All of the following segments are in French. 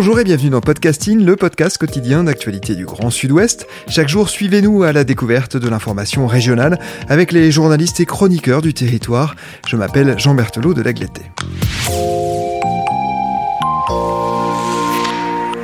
Bonjour et bienvenue dans Podcasting, le podcast quotidien d'actualité du Grand Sud-Ouest. Chaque jour, suivez-nous à la découverte de l'information régionale avec les journalistes et chroniqueurs du territoire. Je m'appelle Jean Berthelot de l'Agleté.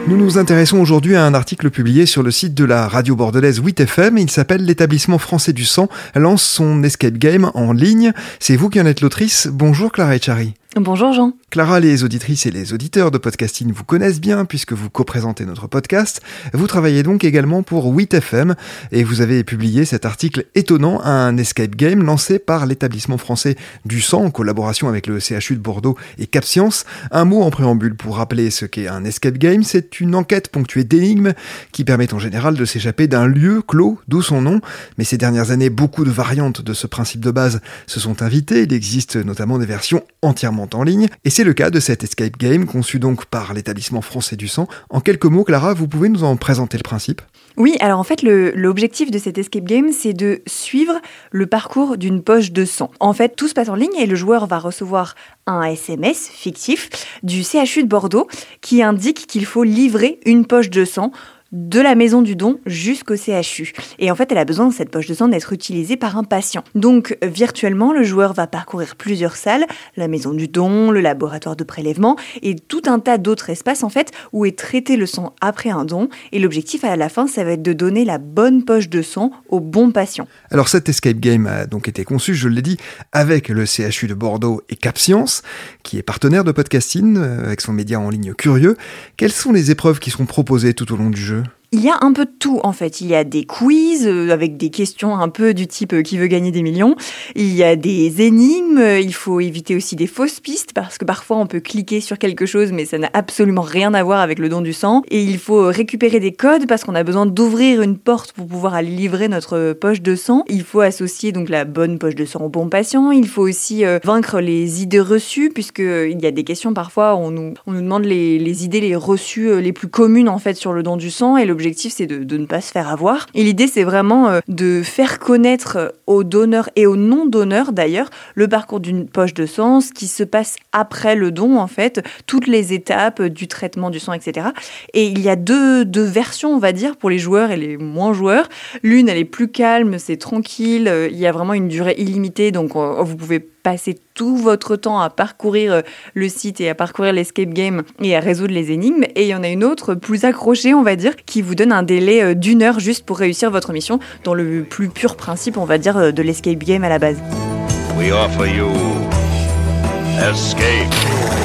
Nous nous intéressons aujourd'hui à un article publié sur le site de la radio bordelaise 8FM. Il s'appelle L'établissement français du sang lance son escape game en ligne. C'est vous qui en êtes l'autrice. Bonjour Clara Echari. Bonjour Jean. Clara, les auditrices et les auditeurs de podcasting vous connaissent bien puisque vous co-présentez notre podcast. Vous travaillez donc également pour 8FM et vous avez publié cet article étonnant, un escape game lancé par l'établissement français du sang en collaboration avec le CHU de Bordeaux et Cap Science. Un mot en préambule pour rappeler ce qu'est un escape game, c'est une enquête ponctuée d'énigmes qui permet en général de s'échapper d'un lieu clos, d'où son nom. Mais ces dernières années, beaucoup de variantes de ce principe de base se sont invitées. Il existe notamment des versions entièrement en ligne, et c'est le cas de cet escape game conçu donc par l'établissement français du sang. En quelques mots, Clara, vous pouvez nous en présenter le principe? Oui, alors en fait, l'objectif de cet escape game, c'est de suivre le parcours d'une poche de sang. En fait, tout se passe en ligne et le joueur va recevoir un SMS fictif du CHU de Bordeaux qui indique qu'il faut livrer une poche de sang de la maison du don jusqu'au CHU. Et en fait, elle a besoin de cette poche de sang d'être utilisée par un patient. Donc, virtuellement, le joueur va parcourir plusieurs salles, la maison du don, le laboratoire de prélèvement et tout un tas d'autres espaces en fait où est traité le sang après un don. Et l'objectif à la fin, ça va être de donner la bonne poche de sang au bon patient. Alors, cet escape game a donc été conçu, je l'ai dit, avec le CHU de Bordeaux et Cap Science, qui est partenaire de podcasting euh, avec son média en ligne Curieux. Quelles sont les épreuves qui seront proposées tout au long du jeu? Il y a un peu de tout en fait. Il y a des quiz euh, avec des questions un peu du type euh, qui veut gagner des millions. Il y a des énigmes. Il faut éviter aussi des fausses pistes parce que parfois on peut cliquer sur quelque chose mais ça n'a absolument rien à voir avec le don du sang. Et il faut récupérer des codes parce qu'on a besoin d'ouvrir une porte pour pouvoir aller livrer notre poche de sang. Il faut associer donc la bonne poche de sang au bon patient. Il faut aussi euh, vaincre les idées reçues puisque il y a des questions parfois on nous, on nous demande les, les idées les reçues les plus communes en fait sur le don du sang et le l'objectif c'est de, ne pas se faire avoir. Et l'idée c'est vraiment euh, de faire connaître euh, aux donneurs et aux non-donneurs d'ailleurs le parcours d'une poche de sang, ce qui se passe après le don en fait, toutes les étapes du traitement du sang, etc. Et il y a deux, deux versions on va dire pour les joueurs et les moins joueurs. L'une elle est plus calme, c'est tranquille, euh, il y a vraiment une durée illimitée donc vous pouvez passer tout votre temps à parcourir euh, le site et à parcourir l'escape game et à résoudre les énigmes. Et il y en a une autre plus accrochée, on va dire, qui vous donne un délai euh, d'une heure juste pour réussir votre mission, dans le plus pur principe, on va dire, euh, de l'escape game à la base. We offer you escape.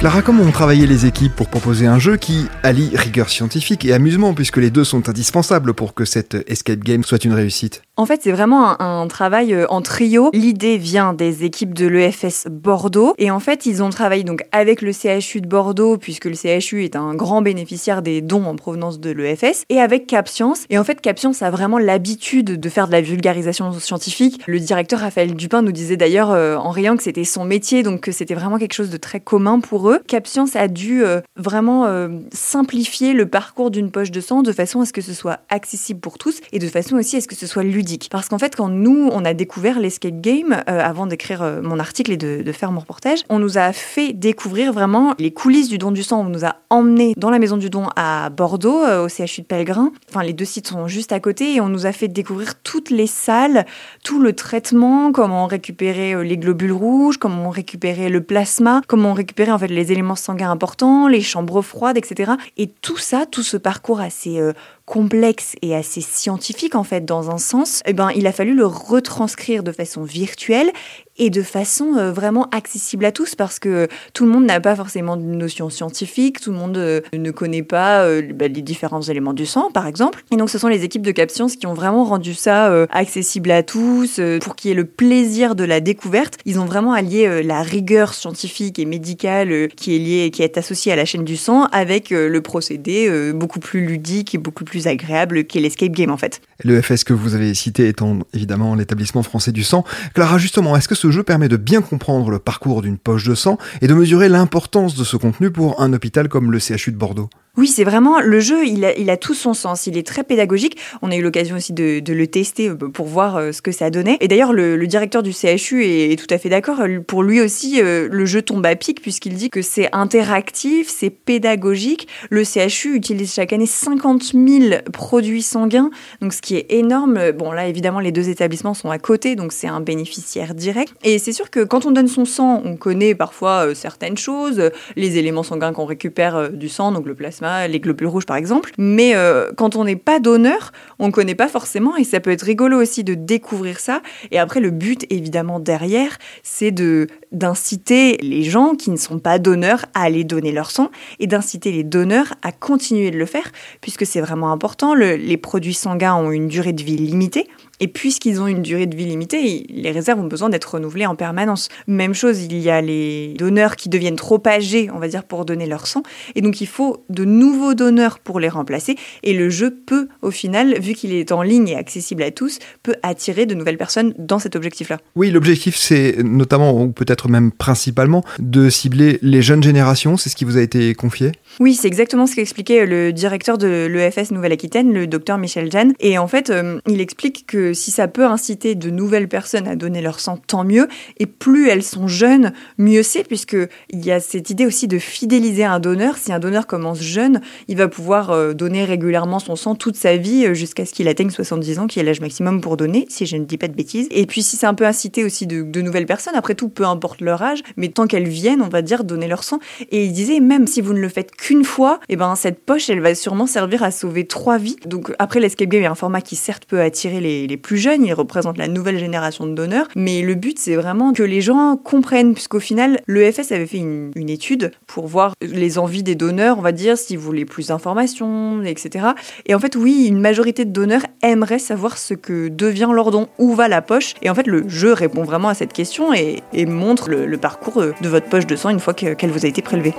Clara, comment ont travaillé les équipes pour proposer un jeu qui allie rigueur scientifique et amusement, puisque les deux sont indispensables pour que cette escape game soit une réussite? En fait, c'est vraiment un, travail euh, en trio. L'idée vient des équipes de l'EFS Bordeaux, et en fait, ils ont travaillé donc avec le CHU de Bordeaux, puisque le CHU est un grand bénéficiaire des dons en provenance de l'EFS, et avec CapScience. Et en fait, CapScience a vraiment l'habitude de faire de la vulgarisation scientifique. Le directeur Raphaël Dupin nous disait d'ailleurs euh, en riant que c'était son métier, donc que c'était vraiment quelque chose de très commun pour eux. CapScience a dû euh, vraiment simplifier le parcours d'une poche de sang de façon à ce que ce soit accessible pour tous et de façon aussi à ce que ce soit ludique Parce qu'en fait, quand nous, on a découvert l'escape game, euh, avant d'écrire euh, mon article et de, faire mon reportage, on nous a fait découvrir vraiment les coulisses du don du sang. On nous a emmenés dans la maison du don à Bordeaux, euh, au CHU de Pellegrin. Enfin, les deux sites sont juste à côté et on nous a fait découvrir toutes les salles, tout le traitement, comment récupérer les globules rouges, comment récupérer le plasma, comment récupérer en fait les éléments sanguins importants, les chambres froides, etc. Et tout ça, tout ce parcours assez complexe et assez scientifique en fait dans un sens, eh ben il a fallu le retranscrire de façon virtuelle et de façon euh, vraiment accessible à tous parce que tout le monde n'a pas forcément de notion scientifique, tout le monde euh, ne connaît pas euh, bah, les différents éléments du sang par exemple. Et donc ce sont les équipes de CapScience qui ont vraiment rendu ça accessible à tous pour qu'il y ait le plaisir de la découverte. Ils ont vraiment allié la rigueur scientifique et médicale qui est liée qui est associée à la chaîne du sang avec le procédé beaucoup plus ludique et beaucoup plus agréable qu'est l'escape game en fait. Le FS que vous avez cité étant évidemment l'établissement français du sang. Clara, justement, est-ce que ce jeu permet de bien comprendre le parcours d'une poche de sang et de mesurer l'importance de ce contenu pour un hôpital comme le CHU de Bordeaux oui, c'est vraiment le jeu, il a, tout son sens. Il est très pédagogique. On a eu l'occasion aussi de, le tester euh, pour voir euh, ce que ça donnait. Et d'ailleurs, le, le, directeur du CHU est, est, tout à fait d'accord. Pour lui aussi, euh, le jeu tombe à pic puisqu'il dit que c'est interactif, c'est pédagogique. Le CHU utilise chaque année 50 000 produits sanguins, donc ce qui est énorme. Bon, là, évidemment, les deux établissements sont à côté, donc c'est un bénéficiaire direct. Et c'est sûr que quand on donne son sang, on connaît parfois certaines choses, les éléments sanguins qu'on récupère du sang, donc le plasma les globules rouges par exemple. Mais euh, quand on n'est pas donneur, on ne connaît pas forcément et ça peut être rigolo aussi de découvrir ça. Et après, le but évidemment derrière, c'est de d'inciter les gens qui ne sont pas donneurs à aller donner leur sang et d'inciter les donneurs à continuer de le faire puisque c'est vraiment important. les produits sanguins ont une durée de vie limitée. Et puisqu'ils ont une durée de vie limitée, les réserves ont besoin d'être renouvelées en permanence. Même chose, il y a les donneurs qui deviennent trop âgés, on va dire, pour donner leur sang. Et donc, il faut de nouveaux donneurs pour les remplacer. Et le jeu peut, au final, vu qu'il est en ligne et accessible à tous, peut attirer de nouvelles personnes dans cet objectif-là. Oui, l'objectif, c'est notamment, ou peut-être même principalement, de cibler les jeunes générations. C'est ce qui vous a été confié? Oui, c'est exactement ce qu'expliquait le directeur de l'EFS Nouvelle-Aquitaine, le docteur Michel Jeanne. Et en fait, euh, il explique que si ça peut inciter de nouvelles personnes à donner leur sang, tant mieux. Et plus elles sont jeunes, mieux c'est, puisqu'il y a cette idée aussi de fidéliser un donneur. Si un donneur commence jeune, il va pouvoir euh, donner régulièrement son sang toute sa vie euh, jusqu'à ce qu'il atteigne 70 ans, qui est l'âge maximum pour donner, si je ne dis pas de bêtises. Et puis si c'est un peu incité aussi de, nouvelles personnes, après tout, peu importe leur âge, mais tant qu'elles viennent, on va dire, donner leur sang. Et il disait, même si vous ne le faites qu'une fois, et eh ben cette poche, elle va sûrement servir à sauver trois vies. Donc après, l'escape game est un format qui certes peut attirer les, les plus jeunes, il représente la nouvelle génération de donneurs, mais le but c'est vraiment que les gens comprennent, puisqu'au final, l'EFS avait fait une, étude pour voir les envies des donneurs, on va dire, s'ils voulaient plus d'informations, etc. Et en fait, oui, une majorité de donneurs aimerait savoir ce que devient leur don, où va la poche, et en fait, le jeu répond vraiment à cette question et, montre le, parcours de votre poche de sang une fois qu'elle vous a été prélevée.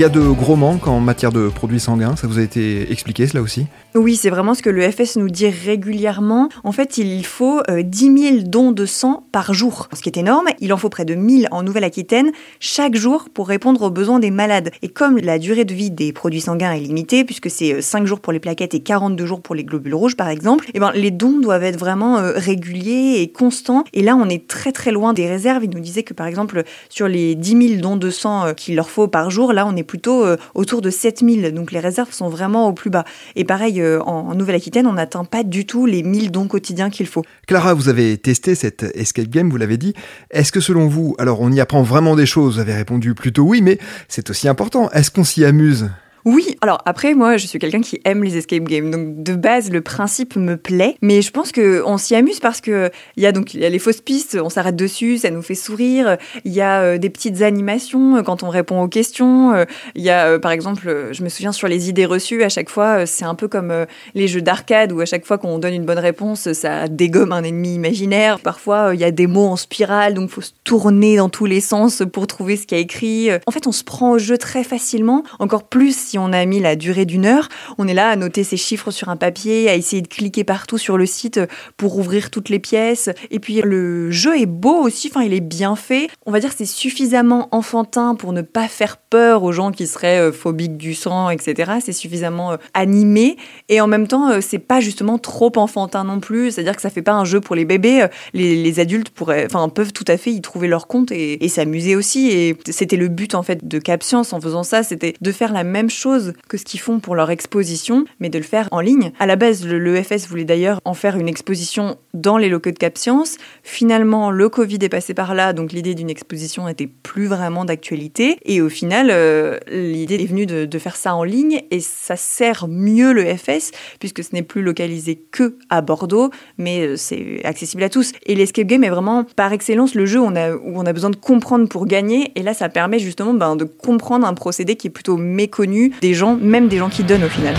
Y a de gros manques en matière de produits sanguins, ça vous a été expliqué cela aussi? Oui, c'est vraiment ce que le FS nous dit régulièrement. En fait, il faut 10 euh, 000 dons de sang par jour, ce qui est énorme. Il en faut près de 1000 en Nouvelle-Aquitaine chaque jour pour répondre aux besoins des malades. Et comme la durée de vie des produits sanguins est limitée, puisque c'est 5 euh, jours pour les plaquettes et 42 jours pour les globules rouges par exemple, et eh ben, les dons doivent être vraiment euh, réguliers et constants. Et là, on est très très loin des réserves. Il nous disait que par exemple, sur les 10 000 dons de sang qu'il leur faut par jour, là, on est plutôt euh, autour de 7000. Donc les réserves sont vraiment au plus bas. Et pareil, euh, en, Nouvelle-Aquitaine, on n'atteint pas du tout les 1000 dons quotidiens qu'il faut. Clara, vous avez testé cette escape game, vous l'avez dit. Est-ce que selon vous, alors on y apprend vraiment des choses Vous avez répondu plutôt oui, mais c'est aussi important. Est-ce qu'on s'y amuse? Oui, alors après, moi, je suis quelqu'un qui aime les escape games. Donc, de base, le principe me plaît. Mais je pense qu'on s'y amuse parce que il y a donc il y a les fausses pistes, on s'arrête dessus, ça nous fait sourire. Il y a euh, des petites animations euh, quand on répond aux questions. Euh, il y a, par exemple, je me souviens sur les idées reçues, à chaque fois, c'est un peu comme les jeux d'arcade où à chaque fois qu'on donne une bonne réponse, ça dégomme un ennemi imaginaire. Parfois, il y a des mots en spirale, donc faut se tourner dans tous les sens pour trouver ce qu'il y a écrit. En fait, on se prend au jeu très facilement, encore plus si on a mis la durée d'une heure, on est là à noter ces chiffres sur un papier, à essayer de cliquer partout sur le site pour ouvrir toutes les pièces. Et puis le jeu est beau aussi, enfin il est bien fait. On va dire c'est suffisamment enfantin pour ne pas faire peur aux gens qui seraient euh, phobiques du sang, etc. C'est suffisamment euh, animé et en même temps euh, c'est pas justement trop enfantin non plus. C'est-à-dire que ça fait pas un jeu pour les bébés. Les, adultes pourraient, enfin peuvent tout à fait y trouver leur compte et, s'amuser aussi. Et c'était le but en fait de Cap Science en faisant ça, c'était de faire la même chose que ce qu'ils font pour leur exposition, mais de le faire en ligne. À la base, l'EFS voulait d'ailleurs en faire une exposition dans les locaux de Cap Science. Finalement, le Covid est passé par là, donc l'idée d'une exposition n'était plus vraiment d'actualité. Et au final, euh, l'idée est venue de, faire ça en ligne et ça sert mieux l'EFS puisque ce n'est plus localisé que à Bordeaux, mais euh, c'est accessible à tous. Et l'escape game est vraiment par excellence le jeu où on a, où on a besoin de comprendre pour gagner. Et là, ça permet justement ben, de comprendre un procédé qui est plutôt méconnu des gens même des gens qui donnent au final.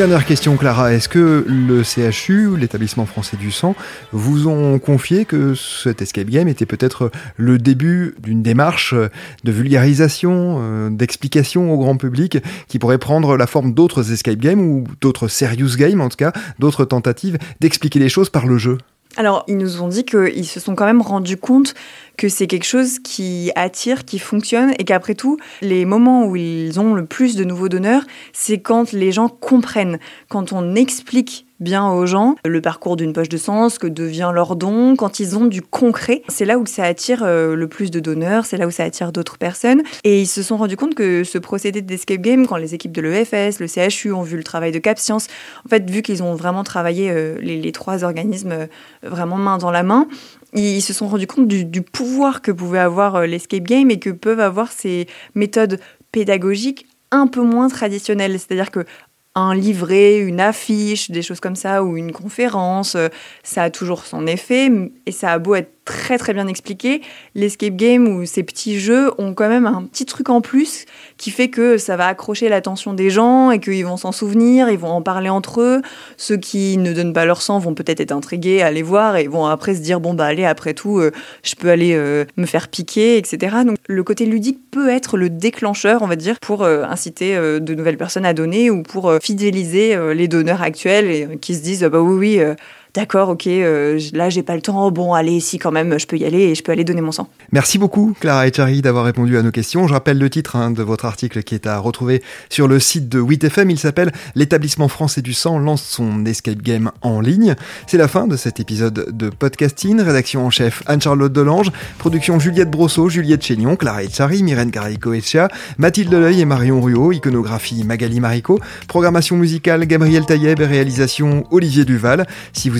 Dernière question, Clara. Est-ce que le CHU, l'établissement français du sang, vous ont confié que cet escape game était peut-être le début d'une démarche de vulgarisation, euh, d'explication au grand public qui pourrait prendre la forme d'autres escape games ou d'autres serious games, en tout cas, d'autres tentatives d'expliquer les choses par le jeu? Alors, ils nous ont dit qu'ils se sont quand même rendus compte que c'est quelque chose qui attire, qui fonctionne, et qu'après tout, les moments où ils ont le plus de nouveaux donneurs, c'est quand les gens comprennent, quand on explique bien aux gens le parcours d'une poche de sang, ce que devient leur don, quand ils ont du concret. C'est là où ça attire euh, le plus de donneurs, c'est là où ça attire d'autres personnes. Et ils se sont rendus compte que ce procédé d'escape game, quand les équipes de l'EFS, le CHU ont vu le travail de Cap Science, en fait, vu qu'ils ont vraiment travaillé euh, les, trois organismes euh, vraiment main dans la main, ils se sont rendus compte du, du pouvoir que pouvait avoir l'escape game et que peuvent avoir ces méthodes pédagogiques un peu moins traditionnelles. C'est-à-dire que un livret, une affiche, des choses comme ça, ou une conférence, ça a toujours son effet, et ça a beau être très très bien expliqué. L'escape game ou ces petits jeux ont quand même un petit truc en plus qui fait que ça va accrocher l'attention des gens et qu'ils vont s'en souvenir, ils vont en parler entre eux. Ceux qui ne donnent pas leur sang vont peut-être être intrigués aller voir et vont après se dire bon bah allez après tout euh, je peux aller euh, me faire piquer etc. Donc le côté ludique peut être le déclencheur on va dire pour euh, inciter de nouvelles personnes à donner ou pour fidéliser les donneurs actuels et qui se disent bah oui oui d'accord, ok, euh, là j'ai pas le temps, bon allez, si quand même, je peux y aller et je peux aller donner mon sang. Merci beaucoup Clara Echari d'avoir répondu à nos questions. Je rappelle le titre hein, de votre article qui est à retrouver sur le site de 8FM. Il s'appelle L'établissement français du sang lance son escape game en ligne. C'est la fin de cet épisode de podcasting. Rédaction en chef Anne-Charlotte Delange, production Juliette Brosseau, Juliette Chénion, Clara Echari, Myrène Caraïco-Echea, Mathilde Leuil et Marion Ruot, iconographie Magali Marico, programmation musicale Gabriel Taïeb et réalisation Olivier Duval. Si vous